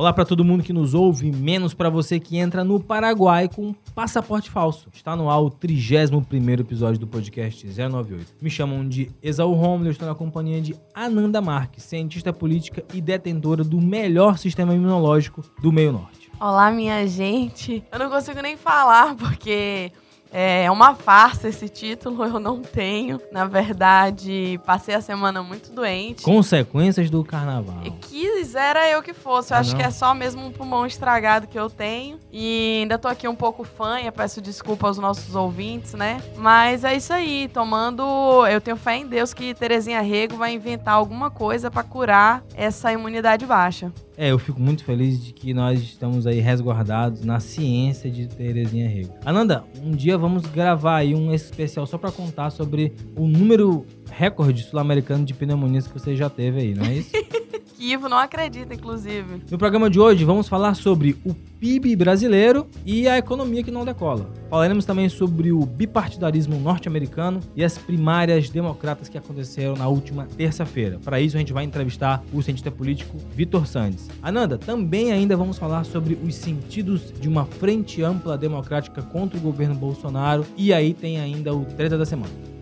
Olá para todo mundo que nos ouve, menos para você que entra no Paraguai com passaporte falso. Está no ar o 31 episódio do podcast 098. Me chamam de Exaú Romulo, eu estou na companhia de Ananda Marques, cientista política e detentora do melhor sistema imunológico do meio norte. Olá, minha gente. Eu não consigo nem falar porque é uma farsa esse título, eu não tenho. Na verdade, passei a semana muito doente. Consequências do carnaval. E quisera eu que fosse. Eu ah, acho não? que é só mesmo um pulmão estragado que eu tenho. E ainda tô aqui um pouco fanha, peço desculpa aos nossos ouvintes, né? Mas é isso aí, tomando. Eu tenho fé em Deus que Terezinha Rego vai inventar alguma coisa para curar essa imunidade baixa. É, eu fico muito feliz de que nós estamos aí resguardados na ciência de Terezinha Rego. Ananda, um dia vamos gravar aí um especial só para contar sobre o número recorde sul-americano de pneumonias que você já teve aí, não é isso? Ivo não acredita, inclusive. No programa de hoje, vamos falar sobre o PIB brasileiro e a economia que não decola. Falaremos também sobre o bipartidarismo norte-americano e as primárias democratas que aconteceram na última terça-feira. Para isso, a gente vai entrevistar o cientista político Vitor Sandes. Ananda, também ainda vamos falar sobre os sentidos de uma frente ampla democrática contra o governo Bolsonaro e aí tem ainda o treta da semana.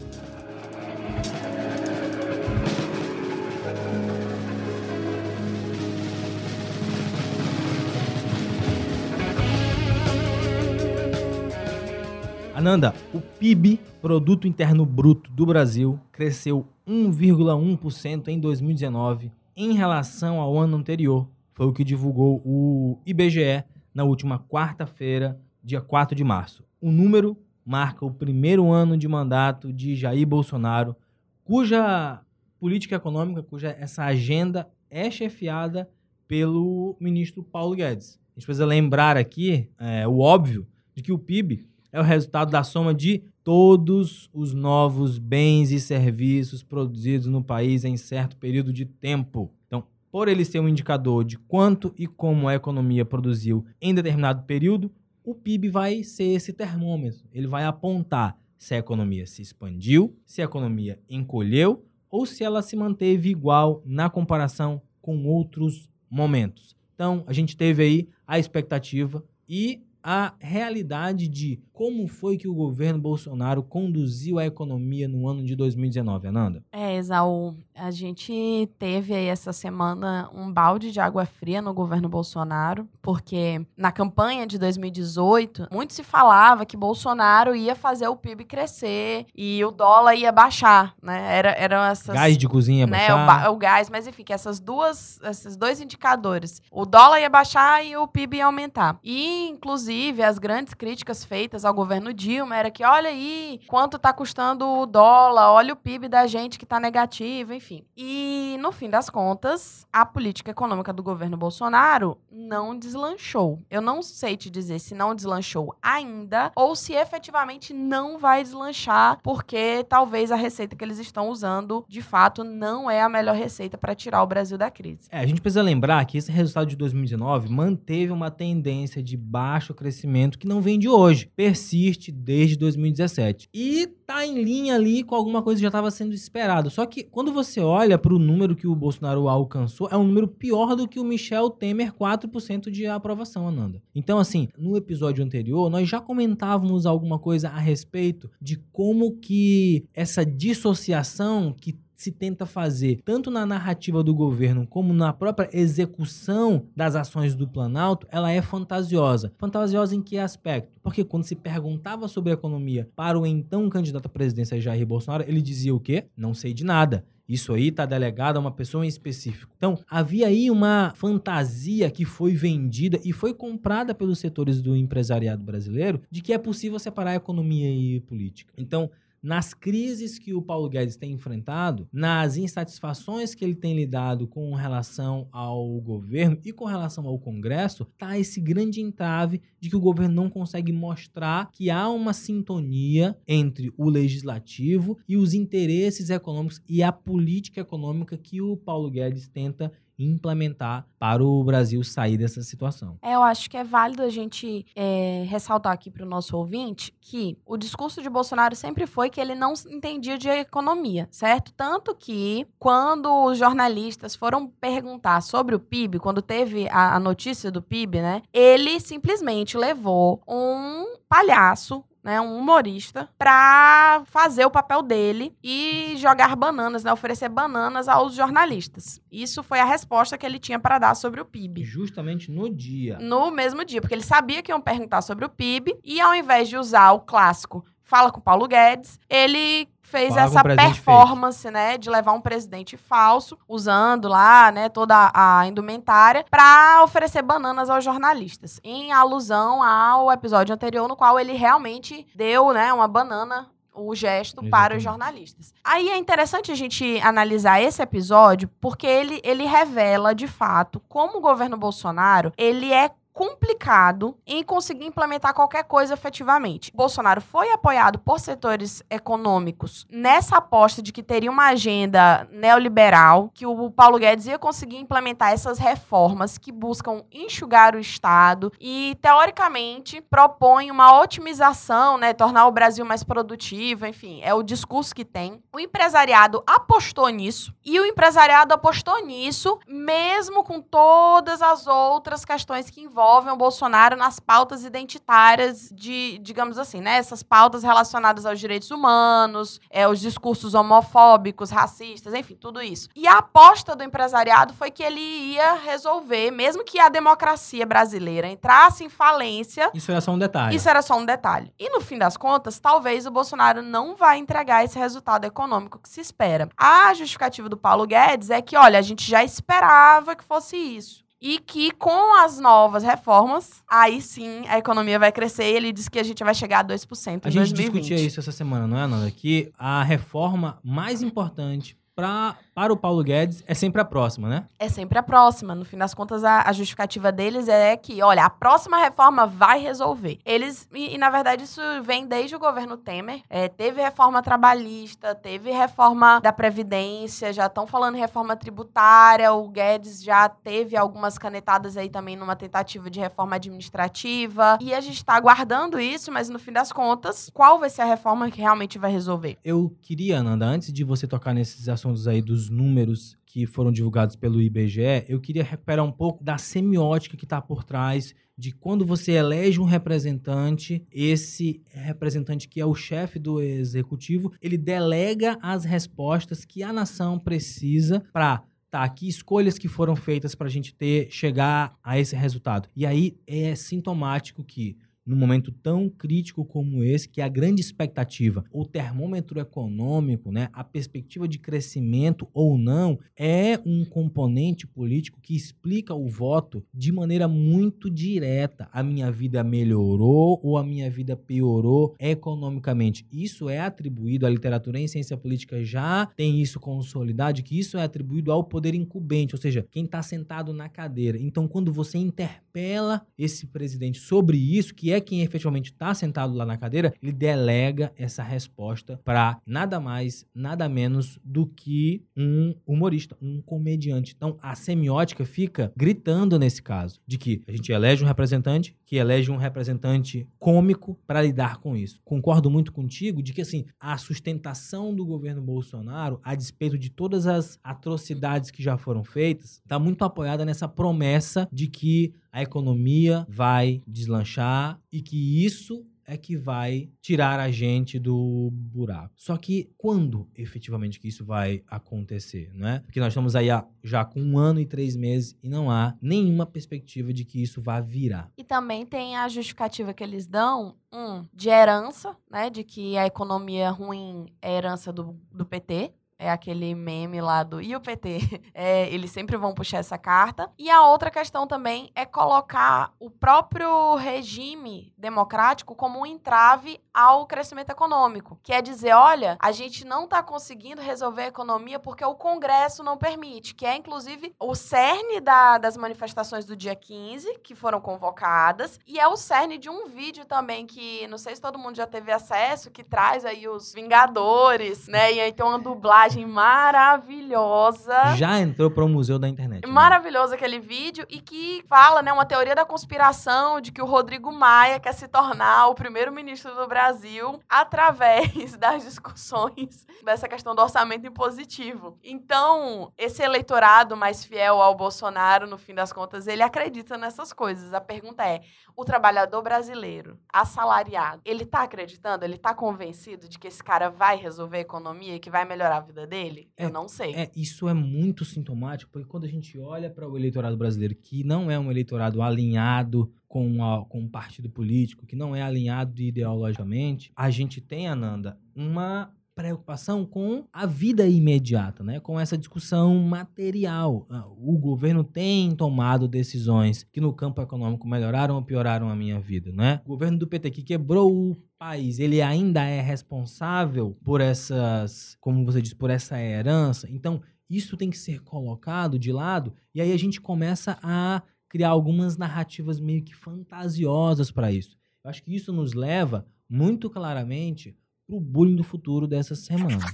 Ananda, o PIB, Produto Interno Bruto do Brasil, cresceu 1,1% em 2019 em relação ao ano anterior. Foi o que divulgou o IBGE na última quarta-feira, dia 4 de março. O número marca o primeiro ano de mandato de Jair Bolsonaro, cuja política econômica, cuja essa agenda é chefiada pelo ministro Paulo Guedes. A gente precisa lembrar aqui é, o óbvio de que o PIB é o resultado da soma de todos os novos bens e serviços produzidos no país em certo período de tempo. Então, por ele ser um indicador de quanto e como a economia produziu em determinado período, o PIB vai ser esse termômetro. Ele vai apontar se a economia se expandiu, se a economia encolheu ou se ela se manteve igual na comparação com outros momentos. Então, a gente teve aí a expectativa e a realidade de como foi que o governo Bolsonaro conduziu a economia no ano de 2019, Ananda? É, Exaú, a gente teve aí essa semana um balde de água fria no governo Bolsonaro, porque na campanha de 2018, muito se falava que Bolsonaro ia fazer o PIB crescer e o dólar ia baixar, né? Era, eram essas... Gás de cozinha né, baixar. O, o gás, mas enfim, que essas duas, esses dois indicadores, o dólar ia baixar e o PIB ia aumentar. E, inclusive, as grandes críticas feitas ao governo Dilma era que, olha aí, quanto tá custando o dólar, olha o PIB da gente que tá negativo, enfim. E, no fim das contas, a política econômica do governo Bolsonaro não deslanchou. Eu não sei te dizer se não deslanchou ainda ou se efetivamente não vai deslanchar, porque talvez a receita que eles estão usando, de fato, não é a melhor receita para tirar o Brasil da crise. É, a gente precisa lembrar que esse resultado de 2019 manteve uma tendência de baixo crescimento que não vem de hoje persiste desde 2017. E tá em linha ali com alguma coisa que já estava sendo esperado. Só que quando você olha para o número que o Bolsonaro alcançou, é um número pior do que o Michel Temer, 4% de aprovação, Ananda. Então, assim, no episódio anterior, nós já comentávamos alguma coisa a respeito de como que essa dissociação que se tenta fazer, tanto na narrativa do governo como na própria execução das ações do Planalto, ela é fantasiosa. Fantasiosa em que aspecto? Porque quando se perguntava sobre economia para o então candidato à presidência Jair Bolsonaro, ele dizia o quê? Não sei de nada. Isso aí está delegado a uma pessoa em específico. Então, havia aí uma fantasia que foi vendida e foi comprada pelos setores do empresariado brasileiro de que é possível separar economia e política. Então, nas crises que o Paulo Guedes tem enfrentado, nas insatisfações que ele tem lidado com relação ao governo e com relação ao Congresso, tá esse grande entrave de que o governo não consegue mostrar que há uma sintonia entre o legislativo e os interesses econômicos e a política econômica que o Paulo Guedes tenta implementar para o Brasil sair dessa situação. É, eu acho que é válido a gente é, ressaltar aqui para o nosso ouvinte que o discurso de Bolsonaro sempre foi que ele não entendia de economia, certo? Tanto que quando os jornalistas foram perguntar sobre o PIB, quando teve a, a notícia do PIB, né, ele simplesmente levou um palhaço né, um humorista, para fazer o papel dele e jogar bananas, né, oferecer bananas aos jornalistas. Isso foi a resposta que ele tinha para dar sobre o PIB. Justamente no dia. No mesmo dia, porque ele sabia que iam perguntar sobre o PIB e ao invés de usar o clássico fala com o Paulo Guedes, ele fez Fala essa performance, fez. né, de levar um presidente falso, usando lá, né, toda a indumentária, para oferecer bananas aos jornalistas, em alusão ao episódio anterior no qual ele realmente deu, né, uma banana o gesto Exatamente. para os jornalistas. Aí é interessante a gente analisar esse episódio porque ele, ele revela de fato como o governo Bolsonaro ele é complicado em conseguir implementar qualquer coisa efetivamente. Bolsonaro foi apoiado por setores econômicos nessa aposta de que teria uma agenda neoliberal, que o Paulo Guedes ia conseguir implementar essas reformas que buscam enxugar o Estado e, teoricamente, propõem uma otimização, né, tornar o Brasil mais produtivo, enfim, é o discurso que tem. O empresariado apostou nisso e o empresariado apostou nisso mesmo com todas as outras questões que envolvem envolvem o Bolsonaro nas pautas identitárias de, digamos assim, né? Essas pautas relacionadas aos direitos humanos, é, os discursos homofóbicos, racistas, enfim, tudo isso. E a aposta do empresariado foi que ele ia resolver, mesmo que a democracia brasileira entrasse em falência. Isso era só um detalhe. Isso era só um detalhe. E no fim das contas, talvez o Bolsonaro não vai entregar esse resultado econômico que se espera. A justificativa do Paulo Guedes é que, olha, a gente já esperava que fosse isso e que com as novas reformas, aí sim a economia vai crescer. E ele disse que a gente vai chegar a 2% em a 2020. A gente discutia isso essa semana, não é, Nanda? Que a reforma mais importante para para o Paulo Guedes é sempre a próxima, né? É sempre a próxima. No fim das contas, a, a justificativa deles é que, olha, a próxima reforma vai resolver. Eles, e, e na verdade, isso vem desde o governo Temer. É, teve reforma trabalhista, teve reforma da Previdência, já estão falando em reforma tributária. O Guedes já teve algumas canetadas aí também numa tentativa de reforma administrativa. E a gente está aguardando isso, mas no fim das contas, qual vai ser a reforma que realmente vai resolver? Eu queria, Nanda, antes de você tocar nesses assuntos aí dos números que foram divulgados pelo IBGE, eu queria recuperar um pouco da semiótica que está por trás de quando você elege um representante, esse representante que é o chefe do executivo, ele delega as respostas que a nação precisa para tá, que escolhas que foram feitas para a gente ter chegar a esse resultado. E aí é sintomático que num momento tão crítico como esse, que é a grande expectativa, o termômetro econômico, né, a perspectiva de crescimento ou não, é um componente político que explica o voto de maneira muito direta. A minha vida melhorou ou a minha vida piorou economicamente. Isso é atribuído, à literatura em ciência política já tem isso consolidado, que isso é atribuído ao poder incumbente, ou seja, quem está sentado na cadeira. Então, quando você interpela esse presidente sobre isso, que é é quem efetivamente está sentado lá na cadeira, ele delega essa resposta para nada mais, nada menos do que um humorista, um comediante. Então, a semiótica fica gritando nesse caso, de que a gente elege um representante, que elege um representante cômico para lidar com isso. Concordo muito contigo de que assim, a sustentação do governo Bolsonaro, a despeito de todas as atrocidades que já foram feitas, está muito apoiada nessa promessa de que a economia vai deslanchar e que isso é que vai tirar a gente do buraco. Só que quando efetivamente que isso vai acontecer, né? Porque nós estamos aí já com um ano e três meses e não há nenhuma perspectiva de que isso vá virar. E também tem a justificativa que eles dão, um, de herança, né? De que a economia ruim é herança do, do PT, é aquele meme lá do e o PT. É, eles sempre vão puxar essa carta. E a outra questão também é colocar o próprio regime democrático como um entrave ao crescimento econômico. Que é dizer, olha, a gente não está conseguindo resolver a economia porque o Congresso não permite, que é inclusive o cerne da, das manifestações do dia 15, que foram convocadas, e é o cerne de um vídeo também que, não sei se todo mundo já teve acesso, que traz aí os Vingadores, né? E aí tem uma dublagem reportagem maravilhosa. Já entrou para o museu da internet. né? Maravilhoso aquele vídeo e que fala, né, uma teoria da conspiração de que o Rodrigo Maia quer se tornar o primeiro-ministro do Brasil através das discussões dessa questão do orçamento impositivo. Então, esse eleitorado mais fiel ao Bolsonaro, no fim das contas, ele acredita nessas coisas. A pergunta é: o trabalhador brasileiro, assalariado, ele tá acreditando? Ele tá convencido de que esse cara vai resolver a economia e que vai melhorar a vida dele? Eu não sei. É, isso é muito sintomático, porque quando a gente olha para o eleitorado brasileiro, que não é um eleitorado alinhado com, a- com um partido político, que não é alinhado ideologicamente, a gente tem, Ananda, uma preocupação com a vida imediata, né? Com essa discussão material. Ah, O governo tem tomado decisões que no campo econômico melhoraram ou pioraram a minha vida, né? O governo do PT que quebrou o país, ele ainda é responsável por essas, como você disse, por essa herança. Então, isso tem que ser colocado de lado e aí a gente começa a criar algumas narrativas meio que fantasiosas para isso. Eu acho que isso nos leva muito claramente pro bullying do futuro dessa semana.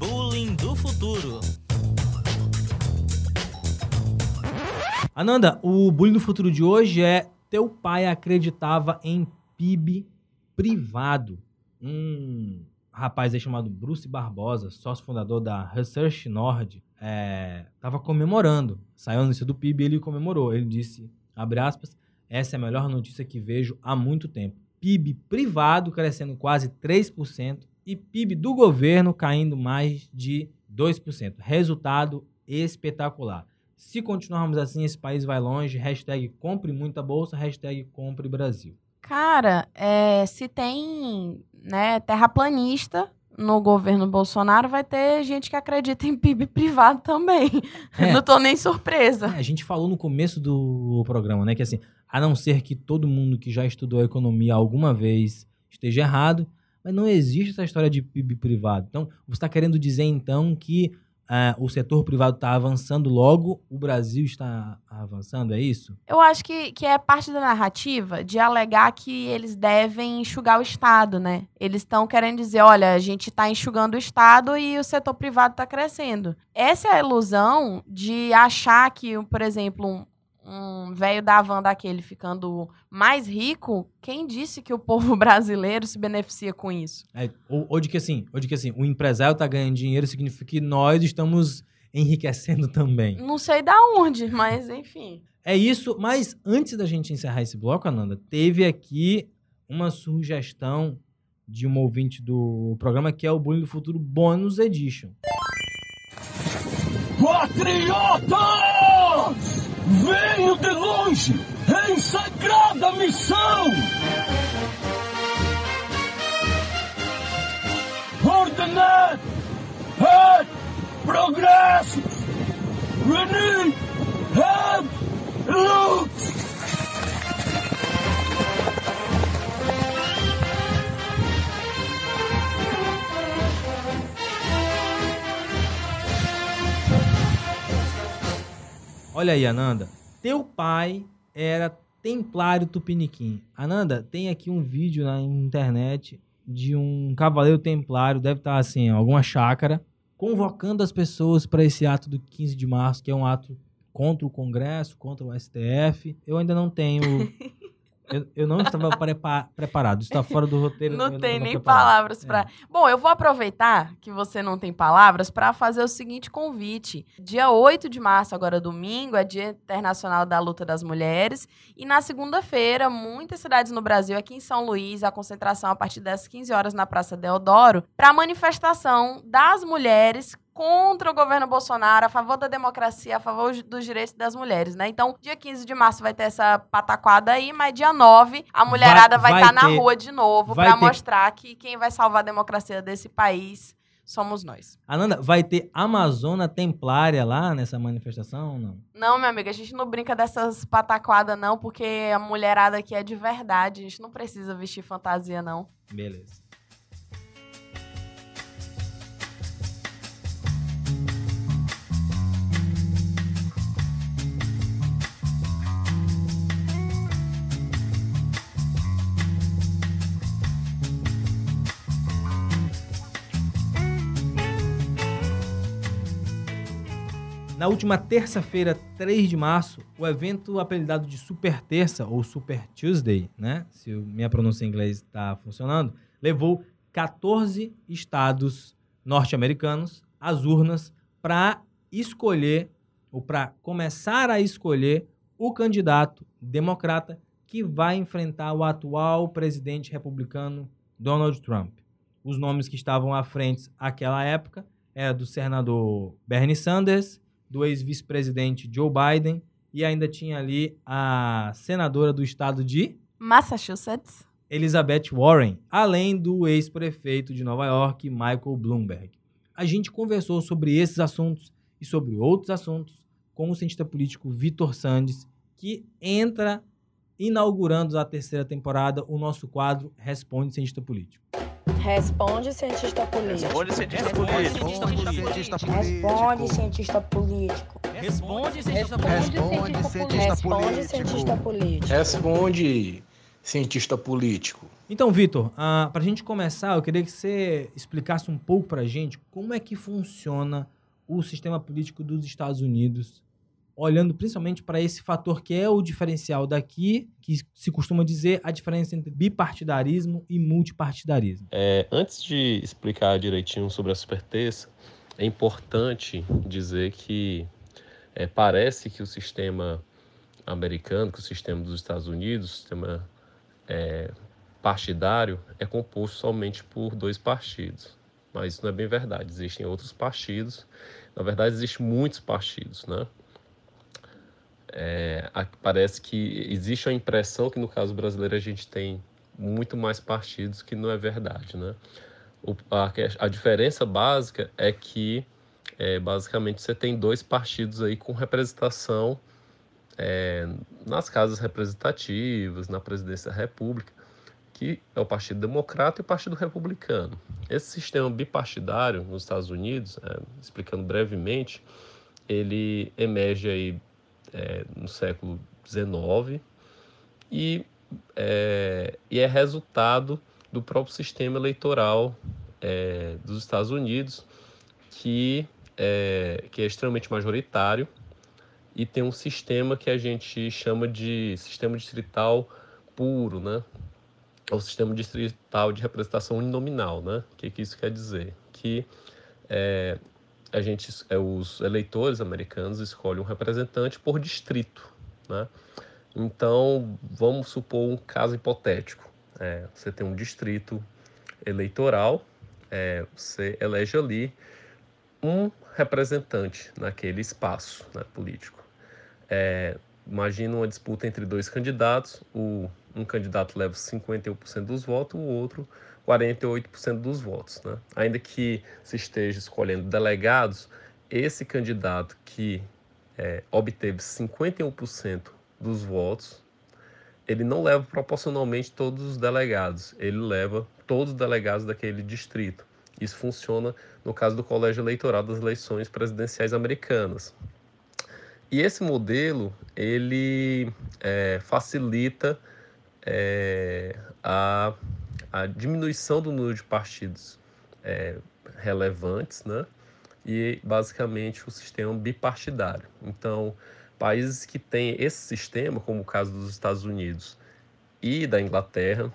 Bullying do futuro. Ananda, o bullying do futuro de hoje é teu pai acreditava em PIB privado. Um rapaz aí chamado Bruce Barbosa, sócio fundador da Research Nord, é, tava comemorando. Saiu a notícia do PIB e ele comemorou. Ele disse, abre aspas, essa é a melhor notícia que vejo há muito tempo. PIB privado crescendo quase 3% e PIB do governo caindo mais de 2%. Resultado espetacular. Se continuarmos assim, esse país vai longe. Hashtag compre muita bolsa, hashtag compre Brasil. Cara, é, se tem né, terraplanista no governo Bolsonaro, vai ter gente que acredita em PIB privado também. É. Não tô nem surpresa. É, a gente falou no começo do programa, né? Que assim, a não ser que todo mundo que já estudou economia alguma vez esteja errado, mas não existe essa história de PIB privado. Então, você está querendo dizer então que ah, o setor privado está avançando logo, o Brasil está avançando, é isso? Eu acho que, que é parte da narrativa de alegar que eles devem enxugar o Estado, né? Eles estão querendo dizer, olha, a gente está enxugando o Estado e o setor privado está crescendo. Essa é a ilusão de achar que, por exemplo, um, um velho da van daquele ficando mais rico, quem disse que o povo brasileiro se beneficia com isso? É, ou, ou de que assim, ou de que assim, o empresário está ganhando dinheiro significa que nós estamos enriquecendo também. Não sei da onde, mas enfim. É isso, mas antes da gente encerrar esse bloco, Ananda, teve aqui uma sugestão de uma ouvinte do programa que é o Bullying do Futuro Bônus Edition. Patriotas! Venho de longe em sagrada missão! Ordenar é progresso! Unir é luz! Olha aí, Ananda. Teu pai era templário tupiniquim. Ananda, tem aqui um vídeo na internet de um cavaleiro templário, deve estar assim, alguma chácara, convocando as pessoas para esse ato do 15 de março, que é um ato contra o Congresso, contra o STF. Eu ainda não tenho. eu, eu não estava prepa- preparado. Está fora do roteiro. Não tem nem preparado. palavras É. pra. Bom, eu vou aproveitar que você não tem palavras para fazer o seguinte convite. Dia 8 de março, agora domingo, é Dia Internacional da Luta das Mulheres. E na segunda-feira, muitas cidades no Brasil, aqui em São Luís, a concentração a partir das 15 horas na Praça Deodoro, para manifestação das mulheres contra o governo Bolsonaro, a favor da democracia, a favor dos direitos das mulheres, né? Então, dia 15 de março vai ter essa pataquada aí, mas dia 9 a mulherada vai estar na ter- rua de novo para mostrar que quem vai salvar a democracia desse país somos nós. Ananda, vai ter Amazona Templária lá nessa manifestação ou não? Não, minha amiga, a gente não brinca dessas pataquadas não, porque a mulherada aqui é de verdade, a gente não precisa vestir fantasia não. Beleza. Na última terça-feira, 3 de março, o evento apelidado de Super Terça, ou Super Tuesday, né? Se minha pronúncia em inglês está funcionando, levou 14 estados norte-americanos às urnas para escolher, ou para começar a escolher, o candidato democrata que vai enfrentar o atual presidente republicano Donald Trump. Os nomes que estavam à frente naquela época eram do senador Bernie Sanders, do ex-vice-presidente Joe Biden e ainda tinha ali a senadora do estado de Massachusetts, Elizabeth Warren, além do ex-prefeito de Nova York, Michael Bloomberg. A gente conversou sobre esses assuntos e sobre outros assuntos com o cientista político Vitor Sandes, que entra inaugurando a terceira temporada o nosso quadro Responde Cientista Político. Responde, cientista político. Responde, cientista político. Responde, cientista político. Responde, cientista Responde, cientista político. Responde, cientista político. Então, Vitor, uh, para a gente começar, eu queria que você explicasse um pouco para a gente como é que funciona o sistema político dos Estados Unidos olhando principalmente para esse fator que é o diferencial daqui, que se costuma dizer a diferença entre bipartidarismo e multipartidarismo. É, antes de explicar direitinho sobre a superterça, é importante dizer que é, parece que o sistema americano, que o sistema dos Estados Unidos, o sistema é, partidário, é composto somente por dois partidos. Mas isso não é bem verdade. Existem outros partidos. Na verdade, existem muitos partidos, né? É, parece que existe a impressão que no caso brasileiro a gente tem muito mais partidos, que não é verdade, né? O, a, a, diferença básica é que é, basicamente você tem dois partidos aí com representação é, nas casas representativas, na presidência da República, que é o Partido Democrata e o Partido Republicano. Esse sistema bipartidário nos Estados Unidos, é, explicando brevemente, ele emerge aí é, no século XIX e é, e é resultado do próprio sistema eleitoral é, dos Estados Unidos, que é, que é extremamente majoritário e tem um sistema que a gente chama de sistema distrital puro, né? o sistema distrital de representação uninominal, né? O que, que isso quer dizer? Que é, a gente, é, os eleitores americanos escolhem um representante por distrito, né? Então, vamos supor um caso hipotético. É, você tem um distrito eleitoral, é, você elege ali um representante naquele espaço né, político. É, imagina uma disputa entre dois candidatos, o, um candidato leva 51% dos votos, o outro 48% dos votos. Né? Ainda que se esteja escolhendo delegados, esse candidato que é, obteve 51% dos votos, ele não leva proporcionalmente todos os delegados, ele leva todos os delegados daquele distrito. Isso funciona no caso do colégio eleitoral das eleições presidenciais americanas. E esse modelo ele é, facilita é, a a diminuição do número de partidos é, relevantes, né? E basicamente o sistema bipartidário. Então, países que têm esse sistema, como o caso dos Estados Unidos e da Inglaterra,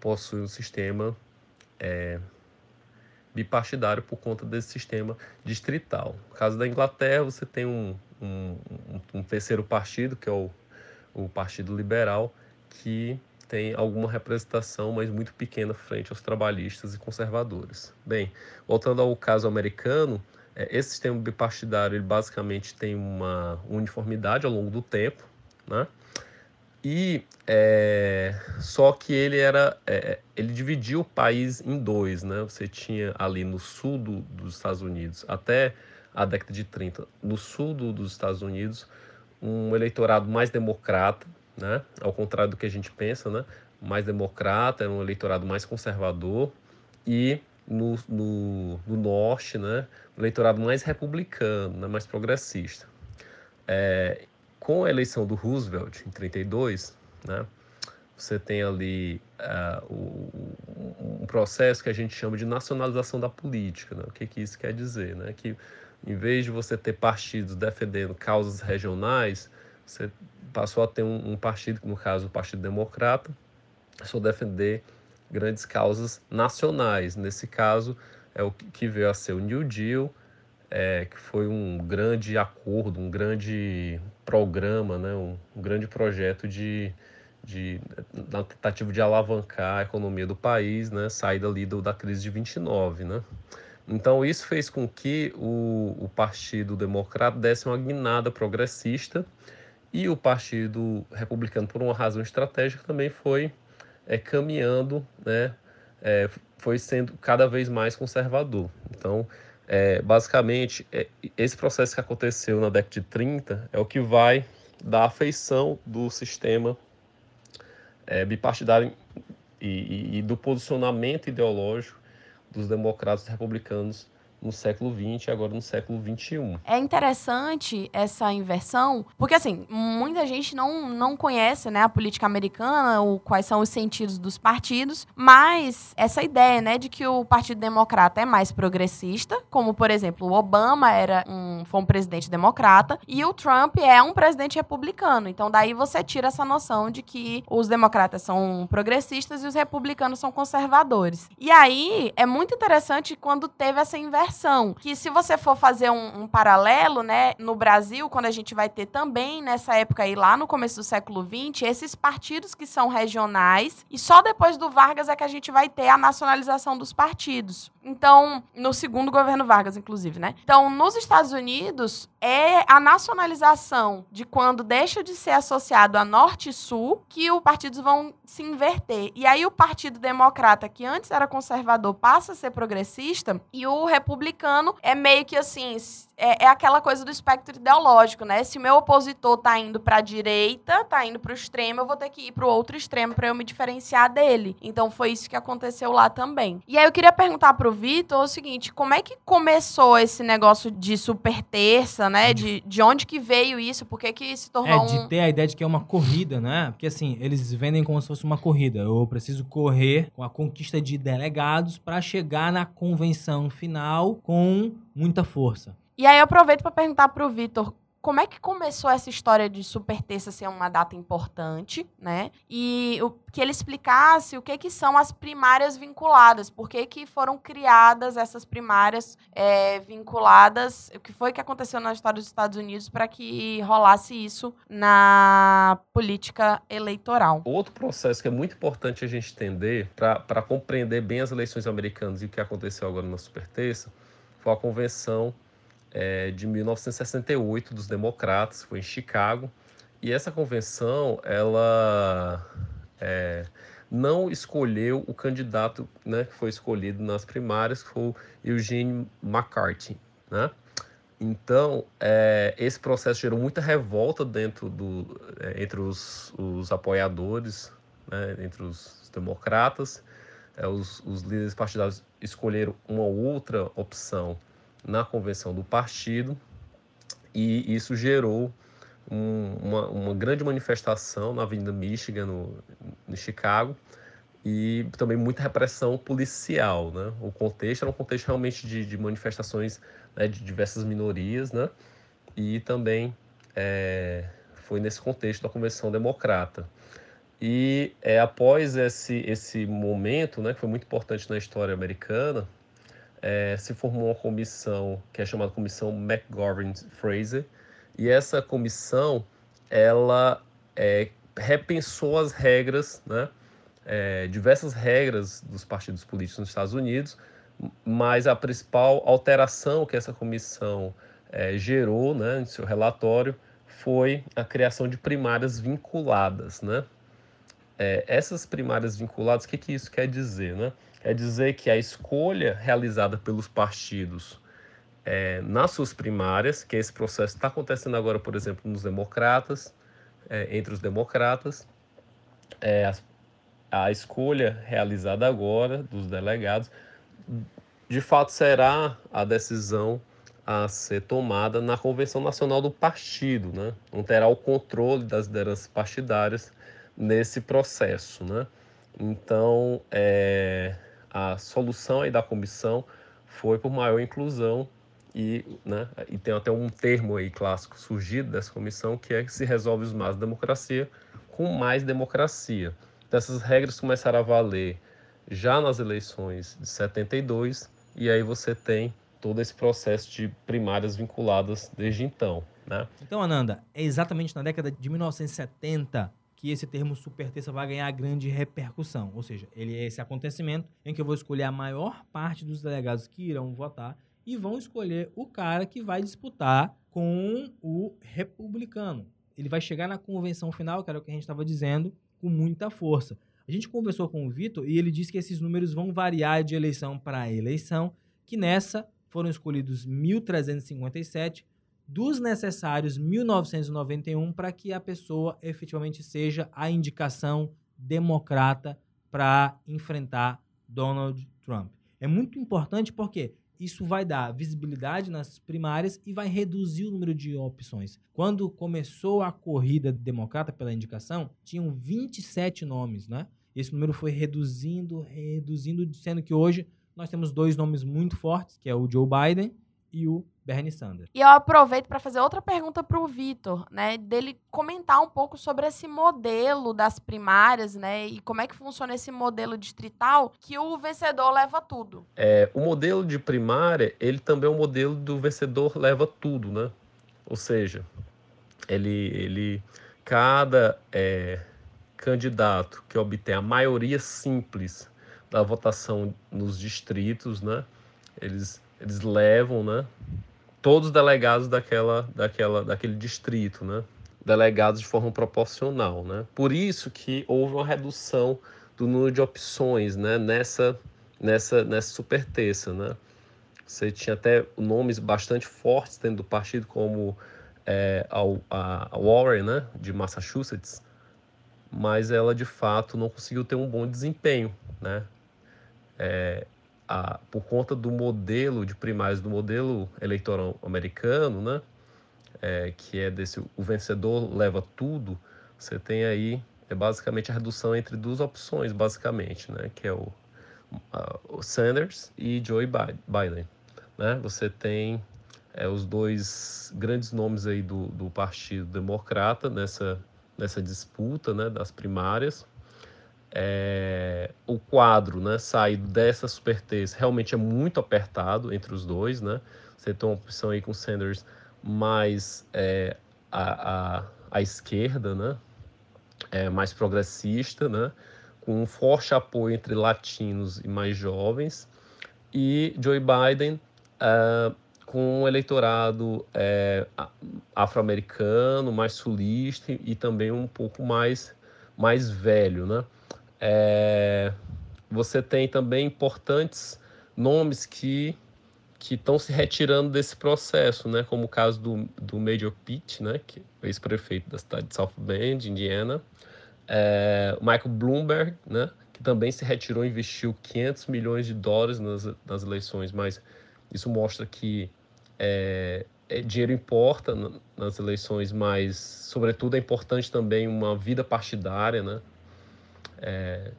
possuem um sistema é, bipartidário por conta desse sistema distrital. No caso da Inglaterra, você tem um, um, um terceiro partido, que é o, o Partido Liberal, que tem alguma representação, mas muito pequena frente aos trabalhistas e conservadores. Bem, voltando ao caso americano, é, esse sistema bipartidário ele basicamente tem uma uniformidade ao longo do tempo, né? E é, só que ele era, é, ele dividia o país em dois, né? Você tinha ali no sul do, dos Estados Unidos até a década de 30, no sul do, dos Estados Unidos, um eleitorado mais democrata, né? Ao contrário do que a gente pensa, né? Mais democrata, era um eleitorado mais conservador e no, no, no norte, né? Um eleitorado mais republicano, né? mais progressista. É, com a eleição do Roosevelt em 32, né? Você tem ali uh, o, um processo que a gente chama de nacionalização da política. Né? O que, que isso quer dizer? Né? Que Em vez de você ter partidos defendendo causas regionais, você passou a ter um, um partido, no caso o Partido Democrata, passou a defender grandes causas nacionais. Nesse caso, é o que veio a ser o New Deal, é, que foi um grande acordo, um grande programa, né, um, um grande projeto de, de, na tentativa de alavancar a economia do país, né, saída ali do, da crise de 29, né. Então isso fez com que o, o Partido Democrata desse uma guinada progressista e o Partido Republicano, por uma razão estratégica, também foi é, caminhando, né, é, foi sendo cada vez mais conservador. Então, é, basicamente, é, esse processo que aconteceu na década de 30 é o que vai dar a feição do sistema é, bipartidário e, e, e, do posicionamento ideológico dos democratas republicanos no século XX e agora no século XXI. É interessante essa inversão, porque assim, muita gente não, não conhece né, a política americana, o, quais são os sentidos dos partidos, mas essa ideia né, de que o Partido Democrata é mais progressista, como por exemplo, o Obama era um, foi um presidente democrata e o Trump é um presidente republicano. Então daí você tira essa noção de que os democratas são progressistas e os republicanos são conservadores. E aí é muito interessante quando teve essa inversão que se você for fazer um, um, paralelo, né, no Brasil, quando a gente vai ter também nessa época aí, lá no começo do século XX, esses partidos que são regionais, e só depois do Vargas é que a gente vai ter a nacionalização dos partidos. Então, no segundo governo Vargas, inclusive, né? Então, nos Estados Unidos, é a nacionalização de quando deixa de ser associado a Norte e Sul que os partidos vão se inverter. E aí o Partido Democrata, que antes era conservador, passa a ser progressista, e o republicano é meio que assim, é, é, aquela coisa do espectro ideológico, né? Se o meu opositor tá indo para a direita, tá indo para o extremo, eu vou ter que ir para o outro extremo para eu me diferenciar dele. Então foi isso que aconteceu lá também. E aí eu queria perguntar pro Vitor o seguinte, como é que começou esse negócio de super terça, né? De, de onde que veio isso? Por que que se tornou É, de ter a ideia de que é uma corrida, né? Porque assim, eles vendem como se fosse uma corrida. Eu preciso correr com a conquista de delegados para chegar na convenção final com muita força. E aí eu aproveito para perguntar para o Vitor como é que começou essa história de super terça ser uma data importante, né? E o, que ele explicasse o que, que são as primárias vinculadas, por que, que foram criadas essas primárias é, vinculadas, o que foi que aconteceu na história dos Estados Unidos para que rolasse isso na política eleitoral. Outro processo que é muito importante a gente entender para compreender bem as eleições americanas e o que aconteceu agora na super terça foi a convenção é, de 1968 dos democratas, foi em Chicago, e essa convenção ela é, não escolheu o candidato né, que foi escolhido nas primárias, que foi o Eugene McCarthy, né? Então, é, esse processo gerou muita revolta dentro do, é, entre os, os apoiadores, né, entre os democratas. É, os, os líderes partidários escolheram uma outra opção na convenção do partido e isso gerou um, uma, uma, grande manifestação na Avenida Michigan, no, no, Chicago, e também muita repressão policial. Né? O contexto era um contexto realmente de, de manifestações né, de diversas minorias, né? e também é, foi nesse contexto da Convenção Democrata. E é, após esse, esse momento, né, que foi muito importante na história americana, é, se formou uma comissão que é chamada Comissão McGovern-Fraser, e essa comissão ela é, repensou as regras, né, é, diversas regras dos partidos políticos nos Estados Unidos, mas a principal alteração que essa comissão é, gerou né, em seu relatório foi a criação de primárias vinculadas. Né? É, essas primárias vinculadas, o que, que isso quer dizer? Né? É dizer que a escolha realizada pelos partidos é, nas suas primárias, que esse processo está acontecendo agora, por exemplo, nos democratas, é, entre os democratas, é, a, a escolha realizada agora dos delegados, de fato será a decisão a ser tomada na convenção nacional do partido, né? Não terá o controle das lideranças partidárias nesse processo, né? Então, é, a solução aí da comissão foi por maior inclusão e, né, e tem até um termo aí clássico surgido dessa comissão que é que se resolve os da democracia com mais democracia. Então, essas regras começaram a valer já nas eleições de 72 e aí você tem todo esse processo de primárias vinculadas desde então, né? Então, Ananda, é exatamente na década de 1970 que esse termo superterça vai ganhar grande repercussão. Ou seja, ele é esse acontecimento em que eu vou escolher a maior parte dos delegados que irão votar e vão escolher o cara que vai disputar com o republicano. Ele vai chegar na convenção final, que era o que a gente estava dizendo, com muita força. A gente conversou com o Vitor e ele disse que esses números vão variar de eleição para eleição, que nessa foram escolhidos 1.357 dos necessários 1991 para que a pessoa efetivamente seja a indicação democrata para enfrentar Donald Trump. É muito importante porque isso vai dar visibilidade nas primárias e vai reduzir o número de opções. Quando começou a corrida democrata pela indicação, tinham 27 nomes, né? Esse número foi reduzindo, reduzindo, sendo que hoje nós temos dois nomes muito fortes, que é o Joe Biden e o Bernie Sanders. E eu aproveito para fazer outra pergunta para o Vitor, né, dele comentar um pouco sobre esse modelo das primárias, né, e como é que funciona esse modelo distrital que o vencedor leva tudo. É, o modelo de primária, ele também é um modelo do vencedor leva tudo, né? Ou seja, ele, ele cada é, candidato que obtém a maioria simples da votação nos distritos, né, eles eles levam, né, todos os delegados daquela, daquela, daquele distrito, né, delegados de forma proporcional, né. Por isso que houve uma redução do número de opções, né, nessa, nessa, nessa superterça, né. Você tinha até nomes bastante fortes dentro do partido, como é, a, a Warren, né, de Massachusetts, mas ela de fato não conseguiu ter um bom desempenho, né. É, a, por conta do modelo de primários, do modelo eleitoral americano, né, é, que é desse o vencedor leva tudo, você tem aí é basicamente a redução entre duas opções, basicamente, né, que é o, a, o Sanders e Joe Biden. Né? Você tem é, os dois grandes nomes aí do, do Partido Democrata nessa, nessa disputa né, das primárias é, o quadro, né, saído dessa superterça realmente é muito apertado entre os dois, né? Você tem uma opção aí com Sanders mais é, a, a, esquerda, né? É, mais progressista, né? Com um forte apoio entre latinos e mais jovens. E Joe Biden é, com um eleitorado é, afro-americano, mais sulista e também um pouco mais, mais velho, né? É, você tem também importantes nomes que que estão se retirando desse processo, né? Como o caso do, do Major Pitt, né? Que é ex-prefeito da cidade de South Bend, Indiana. É, Michael Bloomberg, né? Que também se retirou e investiu 500 milhões de dólares nas, nas eleições, mas isso mostra que é, é, dinheiro importa nas eleições, mas, sobretudo, é importante também uma vida partidária, né? É,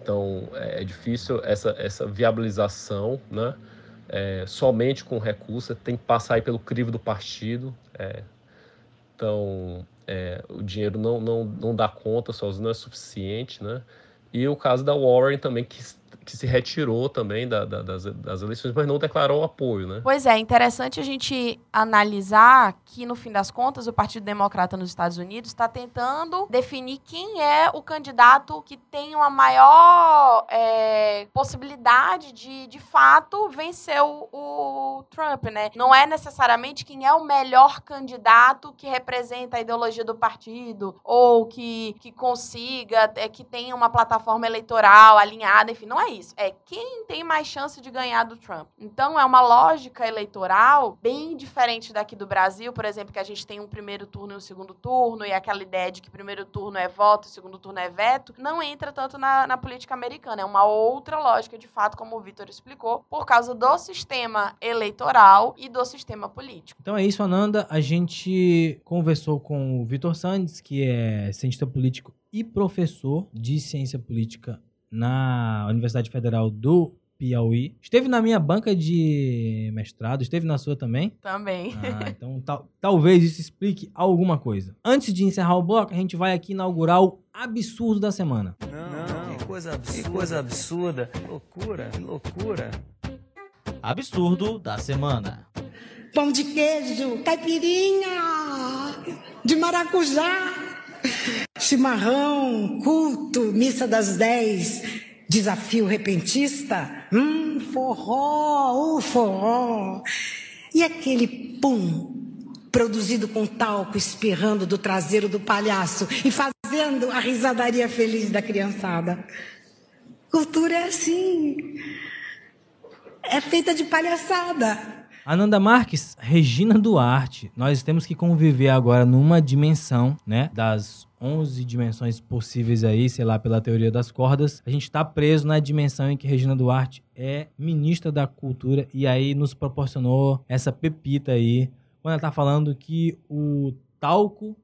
então é difícil essa, essa viabilização, né? É, somente com recurso, tem que passar aí pelo crivo do partido. É, então é, o dinheiro não, não, não dá conta sozinho, não é suficiente, né? E o caso da Warren também, que que se retirou também da, da, das, das, eleições, mas não declarou apoio, né? Pois é, interessante a gente analisar que, no fim das contas, o Partido Democrata nos Estados Unidos está tentando definir quem é o candidato que tem uma maior é, possibilidade de, de fato, vencer o, o Trump, né? Não é necessariamente quem é o melhor candidato que representa a ideologia do partido ou que, que consiga, é, que tenha uma plataforma eleitoral alinhada, enfim, não é isso. É quem tem mais chance de ganhar do Trump. Então é uma lógica eleitoral bem diferente daqui do Brasil, por exemplo, que a gente tem um primeiro turno e um segundo turno, e aquela ideia de que primeiro turno é voto, segundo turno é veto, não entra tanto na, na política americana. É uma outra lógica, de fato, como o Vitor explicou, por causa do sistema eleitoral e do sistema político. Então é isso, Ananda. A gente conversou com o Vitor Sandes, que é cientista político e professor de ciência política na Universidade Federal do Piauí. Esteve na minha banca de mestrado, esteve na sua também? Também. Ah, então tal- talvez isso explique alguma coisa. Antes de encerrar o bloco, a gente vai aqui inaugurar o absurdo da semana. Não, que coisa absurda. Que coisa absurda. Loucura, que loucura. Absurdo da semana. Pão de queijo, caipirinha, de maracujá, chimarrão, culto, missa das dez, desafio repentista, hum, forró, o forró. E aquele pum produzido com talco espirrando do traseiro do palhaço e fazendo a risadaria feliz da criançada. Cultura é assim. É feita de palhaçada. Ananda Marques, Regina Duarte. Nós temos que conviver agora numa dimensão, né? Das 11 dimensões possíveis aí, sei lá, pela teoria das cordas. A gente está preso na dimensão em que Regina Duarte é ministra da Cultura e aí nos proporcionou essa pepita aí, quando ela tá falando que o talco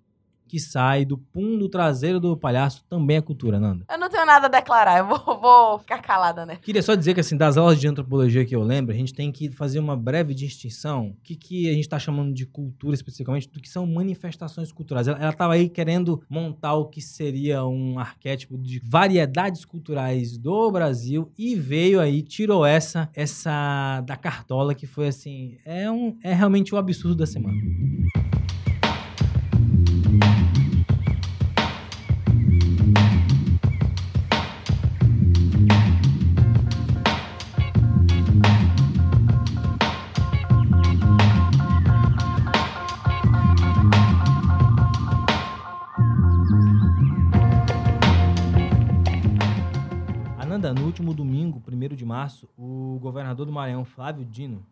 que sai do pum do traseiro do palhaço também é cultura, Nanda. Eu não tenho nada a declarar, eu vou, vou ficar calada, né? Queria só dizer que, assim, das aulas de antropologia que eu lembro, a gente tem que fazer uma breve distinção. O que, que a gente está chamando de cultura especificamente, do que são manifestações culturais. Ela estava aí querendo montar o que seria um arquétipo de variedades culturais do Brasil e veio aí, tirou essa, essa da cartola, que foi assim, é, um, é realmente o absurdo da semana. Março, o governador do Maranhão, Flávio Dino,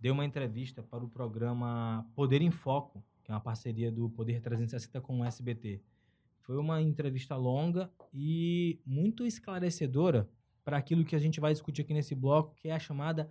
deu uma entrevista para o programa Poder em Foco, que é uma parceria do Poder 360 com o SBT. Foi uma entrevista longa e muito esclarecedora para aquilo que a gente vai discutir aqui nesse bloco, que é a chamada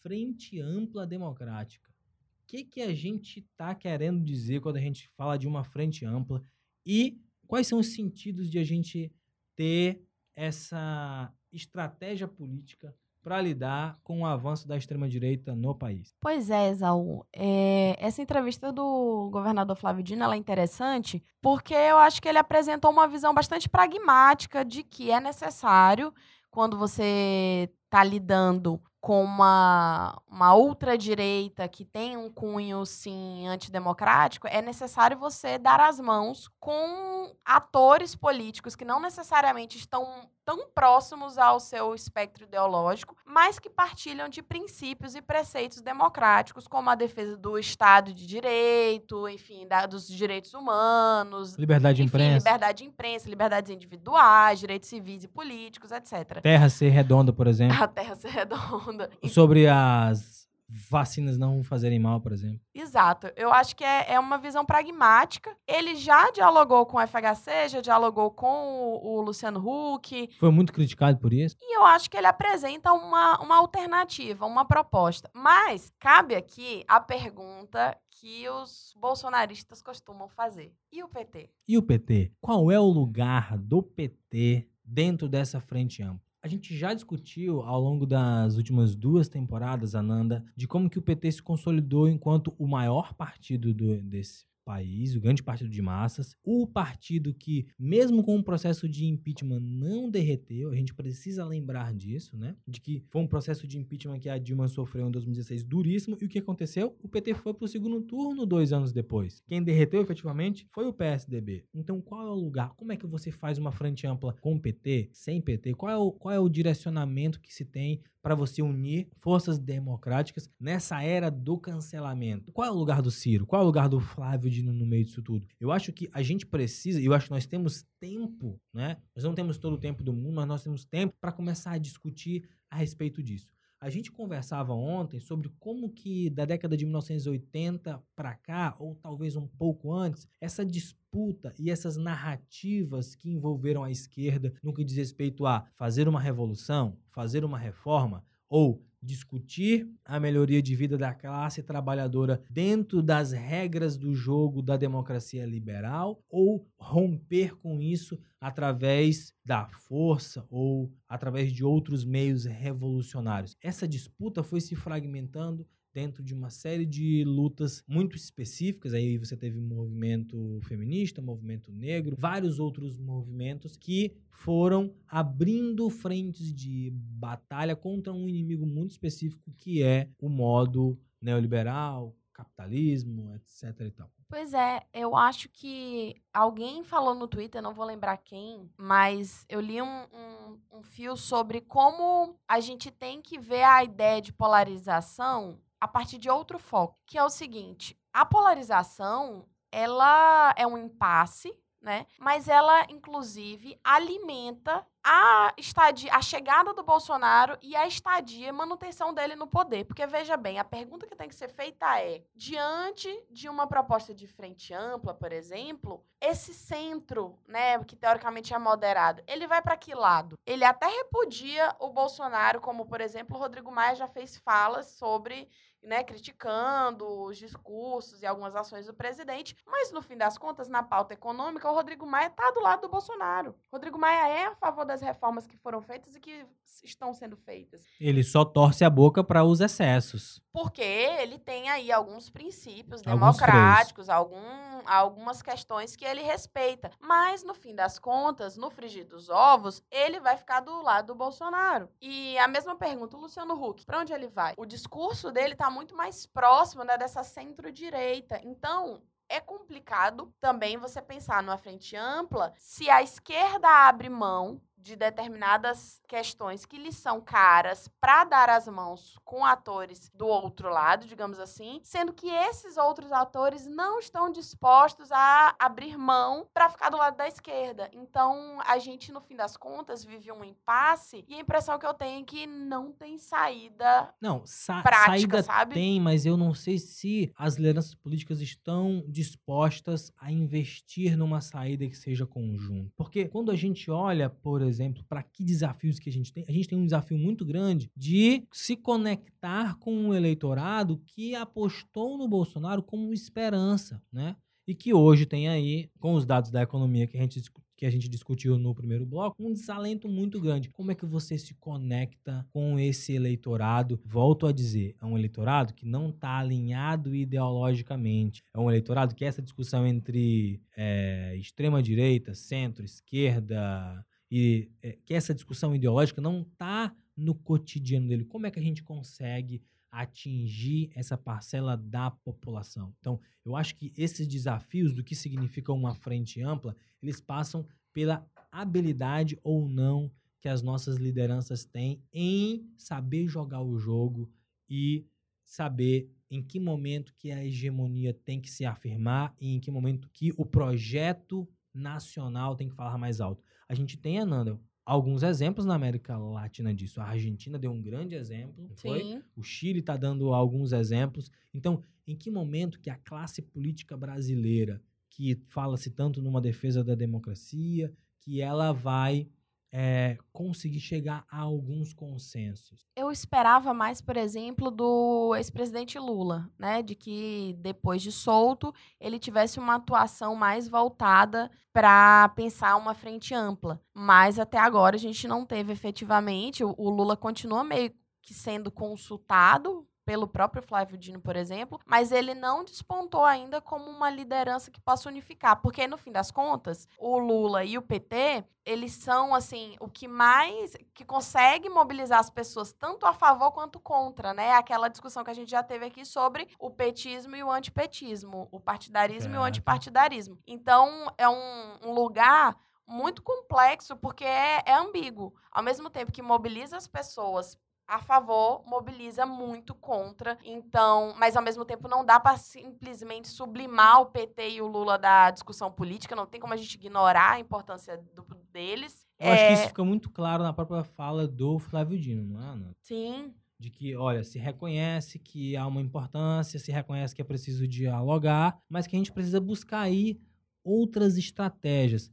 Frente Ampla Democrática. O que, que a gente está querendo dizer quando a gente fala de uma frente ampla e quais são os sentidos de a gente ter essa estratégia política para lidar com o avanço da extrema-direita no país. Pois é, Esaú. É, essa entrevista do governador Flávio Dino é interessante porque eu acho que ele apresentou uma visão bastante pragmática de que é necessário, quando você está lidando com uma, uma ultradireita que tem um cunho, sim, antidemocrático, é necessário você dar as mãos com atores políticos que não necessariamente estão tão próximos ao seu espectro ideológico, mas que partilham de princípios e preceitos democráticos, como a defesa do Estado de Direito, enfim, da- dos direitos humanos, Liberdade de enfim, imprensa, liberdade de imprensa, liberdades individuais, direitos civis e políticos, etc. terra ser redonda, por exemplo, A Terra ser redonda. Sobre as vacinas não fazerem mal, por exemplo. Exato. Eu acho que é, é uma visão pragmática. Ele já dialogou com o FHC, já dialogou com o, o Luciano Huck, Foi muito criticado por isso. e eu acho que ele apresenta uma, uma alternativa, uma proposta. Mas cabe aqui a pergunta que os bolsonaristas costumam fazer. E o PT? E o PT? Qual é o lugar do PT dentro dessa frente ampla? A gente já discutiu ao longo das últimas duas temporadas, Ananda, de como que o PT se consolidou enquanto o maior partido do- desse país, o grande partido de massas, o partido que, mesmo com o processo de impeachment, não derreteu, a gente precisa lembrar disso, né? De que foi um processo de impeachment que a Dilma sofreu em 2016 duríssimo, e o que aconteceu? O PT foi para o segundo turno dois anos depois. Quem derreteu efetivamente foi o PSDB. Então, qual é o lugar? Como é que você faz uma frente ampla com o PT, sem PT? Qual é o, qual é o direcionamento que se tem para você unir forças democráticas nessa era do cancelamento. Qual é o lugar do Ciro? Qual é o lugar do Flávio Dino no meio disso tudo? Eu acho que a gente precisa, e eu acho que nós temos tempo, né? Nós não temos todo o tempo do mundo, mas nós temos tempo para começar a discutir a respeito disso. A gente conversava ontem sobre como que da década de 1980 para cá, ou talvez um pouco antes, essa disputa e essas narrativas que envolveram a esquerda no que diz respeito a fazer uma revolução, fazer uma reforma, ou discutir a melhoria de vida da classe trabalhadora dentro das regras do jogo da democracia liberal ou romper com isso através da força ou através de outros meios revolucionários. Essa disputa foi se fragmentando dentro de uma série de lutas muito específicas. Aí você teve movimento feminista, movimento negro, vários outros movimentos que foram abrindo frentes de batalha contra um inimigo muito específico que é o modo neoliberal, capitalismo, etc e tal. Pois é, eu acho que alguém falou no Twitter, não vou lembrar quem, mas eu li um, um, um fio sobre como a gente tem que ver a ideia de polarização a partir de outro foco, que é o seguinte: a polarização ela é um impasse, né? Mas ela, inclusive, alimenta a estadia, a chegada do Bolsonaro e a estadia, manutenção dele no poder. Porque, veja bem, a pergunta que tem que ser feita é: diante de uma proposta de frente ampla, por exemplo, esse centro, né, que teoricamente é moderado, ele vai para que lado? Ele até repudia o Bolsonaro, como, por exemplo, o Rodrigo Maia já fez falas sobre né, criticando os discursos e algumas ações do presidente, mas no fim das contas, na pauta econômica, o Rodrigo Maia está do lado do Bolsonaro. Rodrigo Maia é a favor das reformas que foram feitas e que estão sendo feitas. Ele só torce a boca para os excessos. Porque ele tem aí alguns princípios alguns democráticos, algum, algumas questões que ele respeita. Mas, no fim das contas, no frigir dos ovos, ele vai ficar do lado do Bolsonaro. E a mesma pergunta, o Luciano Huck, para onde ele vai? O discurso dele está muito mais próximo né, dessa centro-direita. Então, é complicado também você pensar numa frente ampla se a esquerda abre mão de determinadas questões que lhe são caras para dar as mãos com atores do outro lado, digamos assim, sendo que esses outros atores não estão dispostos a abrir mão para ficar do lado da esquerda. Então, a gente no fim das contas vive um impasse e a impressão que eu tenho é que não tem saída Não, sa prática, saída sabe? tem, mas eu não sei se as lideranças políticas estão dispostas a investir numa saída que seja conjunta. Porque quando a gente olha, por exemplo, exemplo, para que desafios que a gente tem? A gente tem um desafio muito grande de se conectar com um eleitorado que apostou no Bolsonaro como esperança, né? E que hoje tem aí, com os dados da economia que a gente que a gente discutiu no primeiro bloco, um desalento muito grande. Como é que você se conecta com esse eleitorado? Volto a dizer, é um eleitorado que não está alinhado ideologicamente. É um eleitorado que essa discussão entre é, extrema-direita, centro, esquerda, e é, que essa discussão ideológica não está no cotidiano dele. Como é que a gente consegue atingir essa parcela da população? Então, eu acho que esses desafios do que significa uma frente ampla, eles passam pela habilidade ou não que as nossas lideranças têm em saber jogar o jogo e saber em que momento que a hegemonia tem que se afirmar e em que momento que o projeto nacional tem que falar mais alto. A gente tem, Ananda, alguns exemplos na América Latina disso. A Argentina deu um grande exemplo, foi? O Chile está dando alguns exemplos. Então, em que momento que a classe política brasileira, que fala-se tanto numa defesa da democracia, que ela vai é, conseguir chegar a alguns consensos? Eu esperava mais, por exemplo, do ex-presidente Lula, né? De que depois de solto ele tivesse uma atuação mais voltada para pensar uma frente ampla. Mas até agora a gente não teve efetivamente. O, o Lula continua meio que sendo consultado pelo próprio Flávio Dino, por exemplo, mas ele não despontou ainda como uma liderança que possa unificar, porque no fim das contas, o Lula e o PT, eles são assim, o que mais que consegue mobilizar as pessoas tanto a favor quanto contra, né? Aquela discussão que a gente já teve aqui sobre o petismo e o antipetismo, o partidarismo e o antipartidarismo. Então, é um, um lugar muito complexo porque é, é ambíguo. Ao mesmo tempo que mobiliza as pessoas a favor, mobiliza muito contra. Então, mas ao mesmo tempo não dá para simplesmente sublimar o PT e o Lula da discussão política, não tem como a gente ignorar a importância do, deles. Eu é... acho que isso fica muito claro na própria fala do Flávio Dino, não é, Ana? Sim. De que, olha, se reconhece que há uma importância, se reconhece que é preciso dialogar, mas que a gente precisa buscar aí outras estratégias.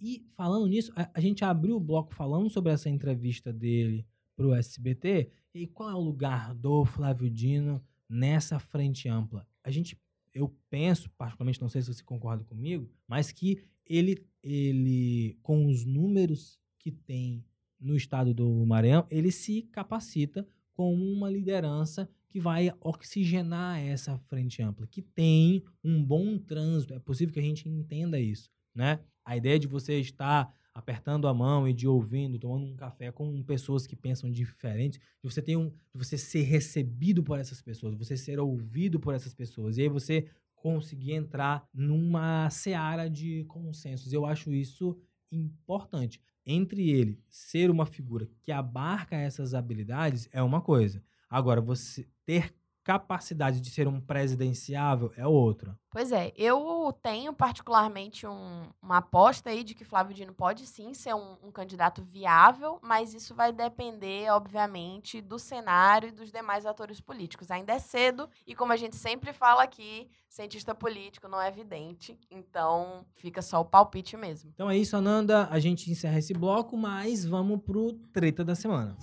E falando nisso, a, a gente abriu o bloco falando sobre essa entrevista dele para o SBT. E qual é o lugar do Flávio Dino nessa frente ampla? A gente, eu penso, particularmente, não sei se você concorda comigo, mas que ele, ele com os números que tem no estado do Maranhão, ele se capacita como uma liderança que vai oxigenar essa frente ampla, que tem um bom trânsito. É possível que a gente entenda isso, né? A ideia de você estar apertando a mão e de ouvindo, tomando um café com pessoas que pensam diferente, de você ter um, de você ser recebido por essas pessoas, você ser ouvido por essas pessoas, e aí você conseguir entrar numa seara de consensos. Eu acho isso importante. Entre ele ser uma figura que abarca essas habilidades é uma coisa. Agora, você ter capacidade de ser um presidenciável é outra. Pois é, eu tenho particularmente um, uma aposta aí de que Flávio Dino pode sim ser um, um, candidato viável, mas isso vai depender, obviamente, do cenário e dos demais atores políticos. Ainda é cedo e, como a gente sempre fala aqui, cientista político não é evidente, então fica só o palpite mesmo. Então é isso, Ananda. A gente encerra esse bloco, mas vamos pro treta da semana.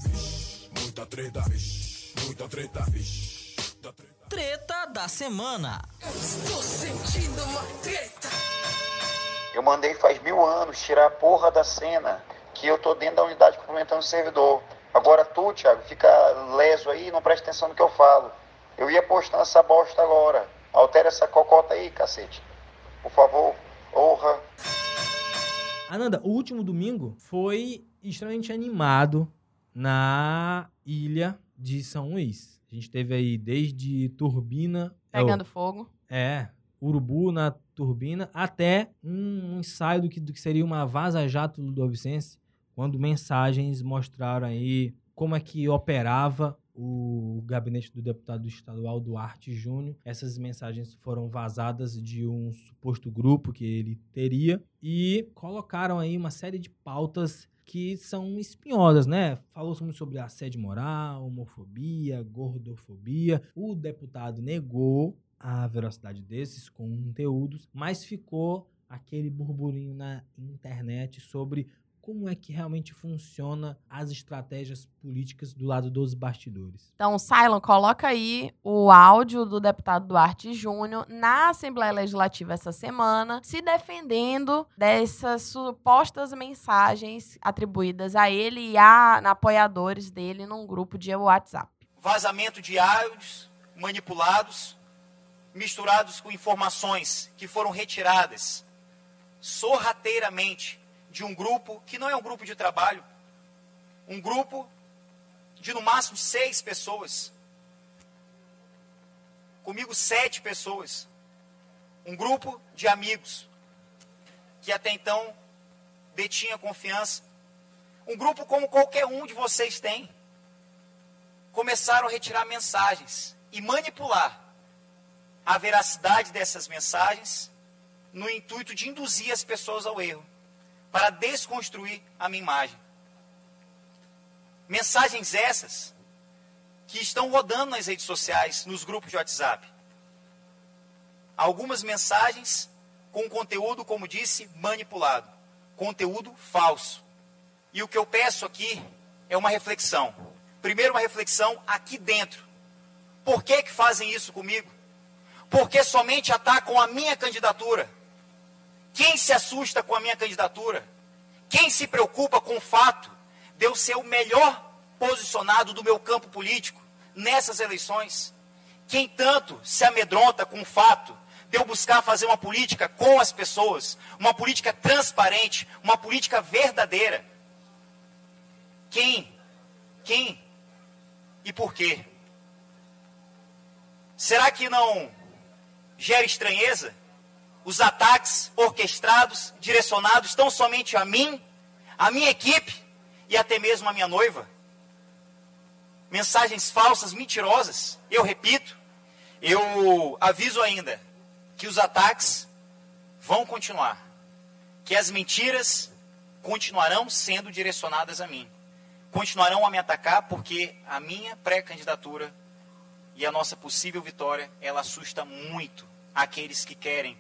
Muita treta, muita treta, Treta da semana. Eu estou sentindo uma treta. Eu mandei faz mil anos tirar a porra da cena que eu tô dentro da unidade complementando o servidor. Agora tu, Thiago, fica leso aí e não presta atenção no que eu falo. Eu ia postar essa bosta agora. Altera essa cocota aí, cacete. Por favor, honra. Ananda, o último domingo foi extremamente animado na ilha de São Luís. A gente teve aí desde turbina. Pegando é, fogo. É, urubu na turbina, até um ensaio do que, do que seria uma vaza-jato do Dovicense, quando mensagens mostraram aí como é que operava o gabinete do deputado estadual Duarte Júnior. Essas mensagens foram vazadas de um suposto grupo que ele teria e colocaram aí uma série de pautas que são espinhosas, né? Falou muito sobre assédio moral, homofobia, gordofobia. O deputado negou a veracidade desses conteúdos, mas ficou aquele burburinho na internet sobre como é que realmente funciona as estratégias políticas do lado dos bastidores. Então, Silon, coloca aí o áudio do deputado Duarte Júnior na Assembleia Legislativa essa semana, se defendendo dessas supostas mensagens atribuídas a ele e a, a apoiadores dele num grupo de WhatsApp. Vazamento de áudios manipulados, misturados com informações que foram retiradas sorrateiramente de um grupo que não é um grupo de trabalho, um grupo de no máximo seis pessoas, comigo sete pessoas, um grupo de amigos que até então detinha confiança, um grupo como qualquer um de vocês tem, começaram a retirar mensagens e manipular a veracidade dessas mensagens no intuito de induzir as pessoas ao erro para desconstruir a minha imagem. Mensagens essas que estão rodando nas redes sociais, nos grupos de WhatsApp. Algumas mensagens com conteúdo, como disse, manipulado, conteúdo falso. E o que eu peço aqui é uma reflexão. Primeiro, uma reflexão aqui dentro. Por que, que fazem isso comigo? Porque somente atacam a minha candidatura. Quem se assusta com a minha candidatura? Quem se preocupa com o fato de eu ser o melhor posicionado do meu campo político nessas eleições? Quem tanto se amedronta com o fato de eu buscar fazer uma política com as pessoas, uma política transparente, uma política verdadeira? Quem? Quem? E por quê? Será que não gera estranheza os ataques orquestrados, direcionados tão somente a mim, a minha equipe e até mesmo a minha noiva. Mensagens falsas, mentirosas. Eu repito, eu aviso ainda que os ataques vão continuar, que as mentiras continuarão sendo direcionadas a mim. Continuarão a me atacar porque a minha pré-candidatura e a nossa possível vitória, ela assusta muito aqueles que querem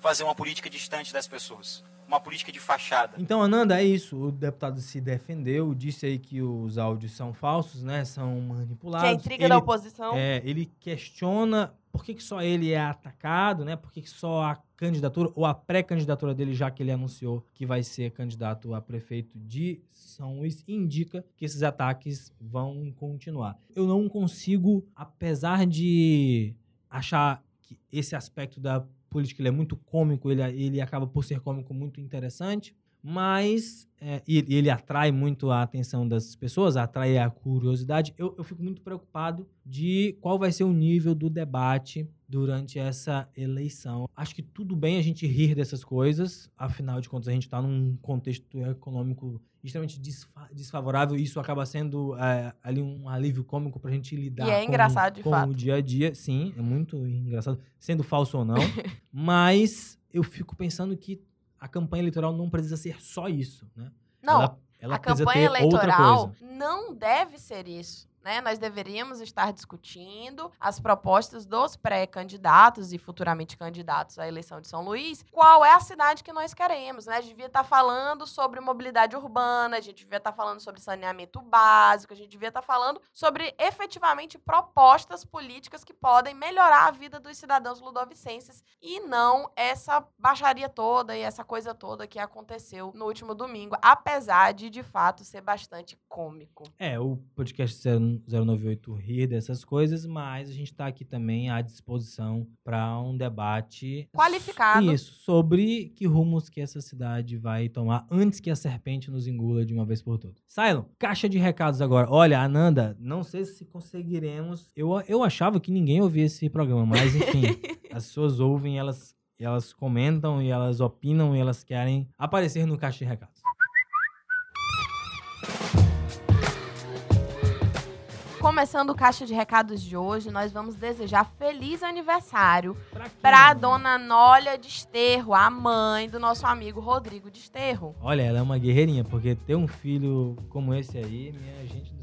fazer uma política distante das pessoas. uma política de fachada. Então, Ananda, é isso. O deputado se defendeu, disse aí que os áudios são falsos, né? São manipulados. Que é intriga ele, da oposição. É, ele questiona por que, que só ele é atacado, né? Por que, que só a candidatura ou a pré-candidatura dele, já que ele anunciou que vai ser candidato a prefeito de São Luís, indica que esses ataques vão continuar. Eu não consigo, apesar de achar que esse aspecto da política ele é muito cômico, ele, ele acaba por ser cômico muito interessante, mas é, e ele atrai muito a atenção das pessoas, atrai a curiosidade. Eu, eu fico muito preocupado de qual vai ser o nível do debate durante essa eleição. Acho que tudo bem a gente rir dessas coisas, afinal de contas a gente está num contexto econômico extremamente desfa desfavorável e isso acaba sendo é, ali um alívio cômico para a gente lidar e é com, engraçado, de com fato. o dia a dia. Sim, é muito engraçado, sendo falso ou não. mas eu fico pensando que a campanha eleitoral não precisa ser só isso, né? Não, ela, ela a campanha eleitoral não deve ser isso. Né? Nós deveríamos estar discutindo as propostas dos pré-candidatos e futuramente candidatos à eleição de São Luís. Qual é a cidade que nós queremos? Né? A gente devia estar falando sobre mobilidade urbana, a gente devia estar falando sobre saneamento básico, a gente devia estar falando sobre efetivamente propostas políticas que podem melhorar a vida dos cidadãos ludovicenses e não essa baixaria toda e essa coisa toda que aconteceu no último domingo, apesar de de fato ser bastante cômico. É, o podcast 098 rir dessas coisas, mas a gente está aqui também à disposição para um debate Qualificado. Isso, sobre que rumos que essa cidade vai tomar antes que a serpente nos engula de uma vez por todas. Cylon, caixa de recados agora. Olha, Ananda, não sei se conseguiremos. Eu, eu achava que ninguém ouvia esse programa, mas enfim, as pessoas ouvem, elas, elas comentam e elas opinam e elas querem aparecer no caixa de recados. Começando o caixa de recados de hoje, nós vamos desejar feliz aniversário para a dona Nólia Desterro, a mãe do nosso amigo Rodrigo Desterro. Olha, ela é uma guerreirinha, porque ter um filho como esse aí, minha gente.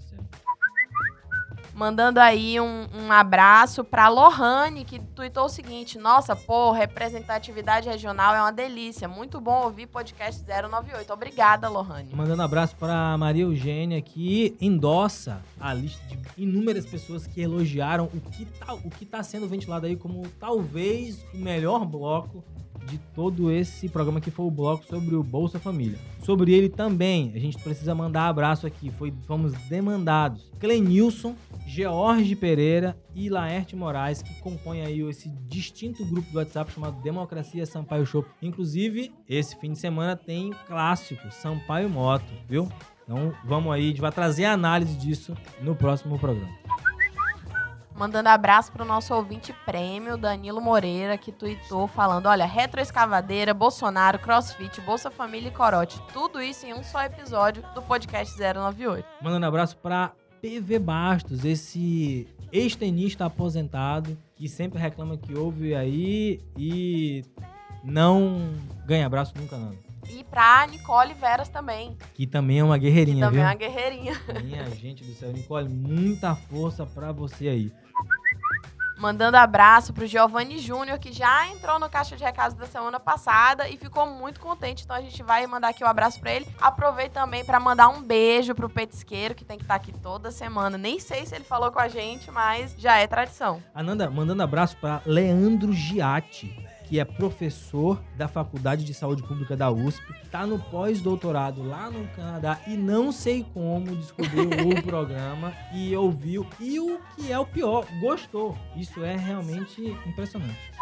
Mandando aí um, um abraço pra Lohane, que tuitou o seguinte: Nossa, pô, representatividade regional é uma delícia. Muito bom ouvir podcast 098. Obrigada, Lohane. Mandando abraço para Maria Eugênia, que endossa a lista de inúmeras pessoas que elogiaram o que tá, o que tá sendo ventilado aí como talvez o melhor bloco de todo esse programa que foi o bloco sobre o Bolsa Família. Sobre ele também, a gente precisa mandar abraço aqui, foi, fomos demandados. Clenilson, George Pereira e Laerte Moraes, que compõem aí esse distinto grupo do WhatsApp chamado Democracia Sampaio Show. Inclusive, esse fim de semana tem clássico Sampaio Moto, viu? Então vamos aí, a gente vai trazer a análise disso no próximo programa. Mandando abraço pro nosso ouvinte prêmio, Danilo Moreira, que tuitou falando: olha, retroescavadeira, Bolsonaro, crossfit, Bolsa Família e Corote. Tudo isso em um só episódio do podcast 098. Mandando abraço pra PV Bastos, esse ex-tenista aposentado que sempre reclama que ouve aí e não ganha abraço nunca não. E pra Nicole Veras também. Que também é uma guerreirinha, que também viu? é uma guerreirinha. Minha gente do céu, Nicole, muita força pra você aí. Mandando abraço pro Giovanni Júnior, que já entrou no caixa de recados da semana passada e ficou muito contente. Então a gente vai mandar aqui um abraço pra ele. Aproveito também para mandar um beijo pro petisqueiro, que tem que estar aqui toda semana. Nem sei se ele falou com a gente, mas já é tradição. Ananda, mandando abraço para Leandro Giatti que é professor da Faculdade de Saúde Pública da USP, está no pós-doutorado lá no Canadá e não sei como descobriu o programa e ouviu. E o que é o pior, gostou. Isso é realmente impressionante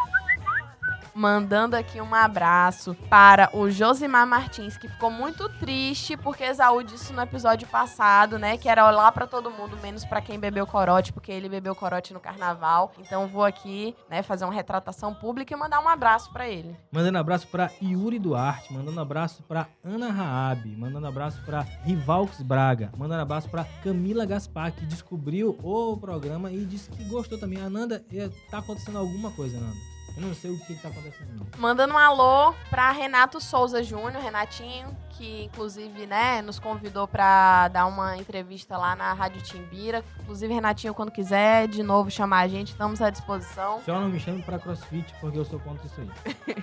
mandando aqui um abraço para o Josimar Martins, que ficou muito triste porque Esaú disse no episódio passado, né, que era olhar para todo mundo, menos para quem bebeu corote, porque ele bebeu corote no carnaval. Então vou aqui, né, fazer uma retratação pública e mandar um abraço para ele. Mandando abraço para Yuri Duarte, mandando abraço para Ana Raab, mandando abraço para Rivalx Braga, mandando abraço para Camila Gaspar, que descobriu o programa e disse que gostou também. Ananda, tá acontecendo alguma coisa, Ananda? Eu não sei o que, que tá acontecendo. Mandando um alô pra Renato Souza Júnior, Renatinho, que inclusive, né, nos convidou pra dar uma entrevista lá na Rádio Timbira. Inclusive, Renatinho, quando quiser de novo chamar a gente, estamos à disposição. Só não me chame pra crossfit, porque eu sou contra isso aí.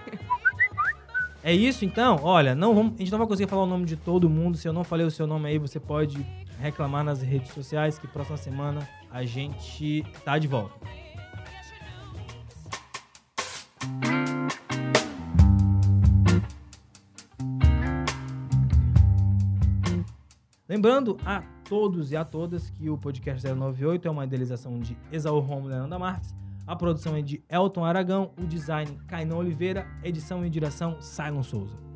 É isso então? Olha, não vamos, a gente não vai conseguir falar o nome de todo mundo. Se eu não falei o seu nome aí, você pode reclamar nas redes sociais que próxima semana a gente tá de volta. Lembrando a todos e a todas que o podcast 098 é uma idealização de Exaú Romulo e Leandro Marques. A produção é de Elton Aragão, o design Cainan Oliveira, edição e direção Simon Souza.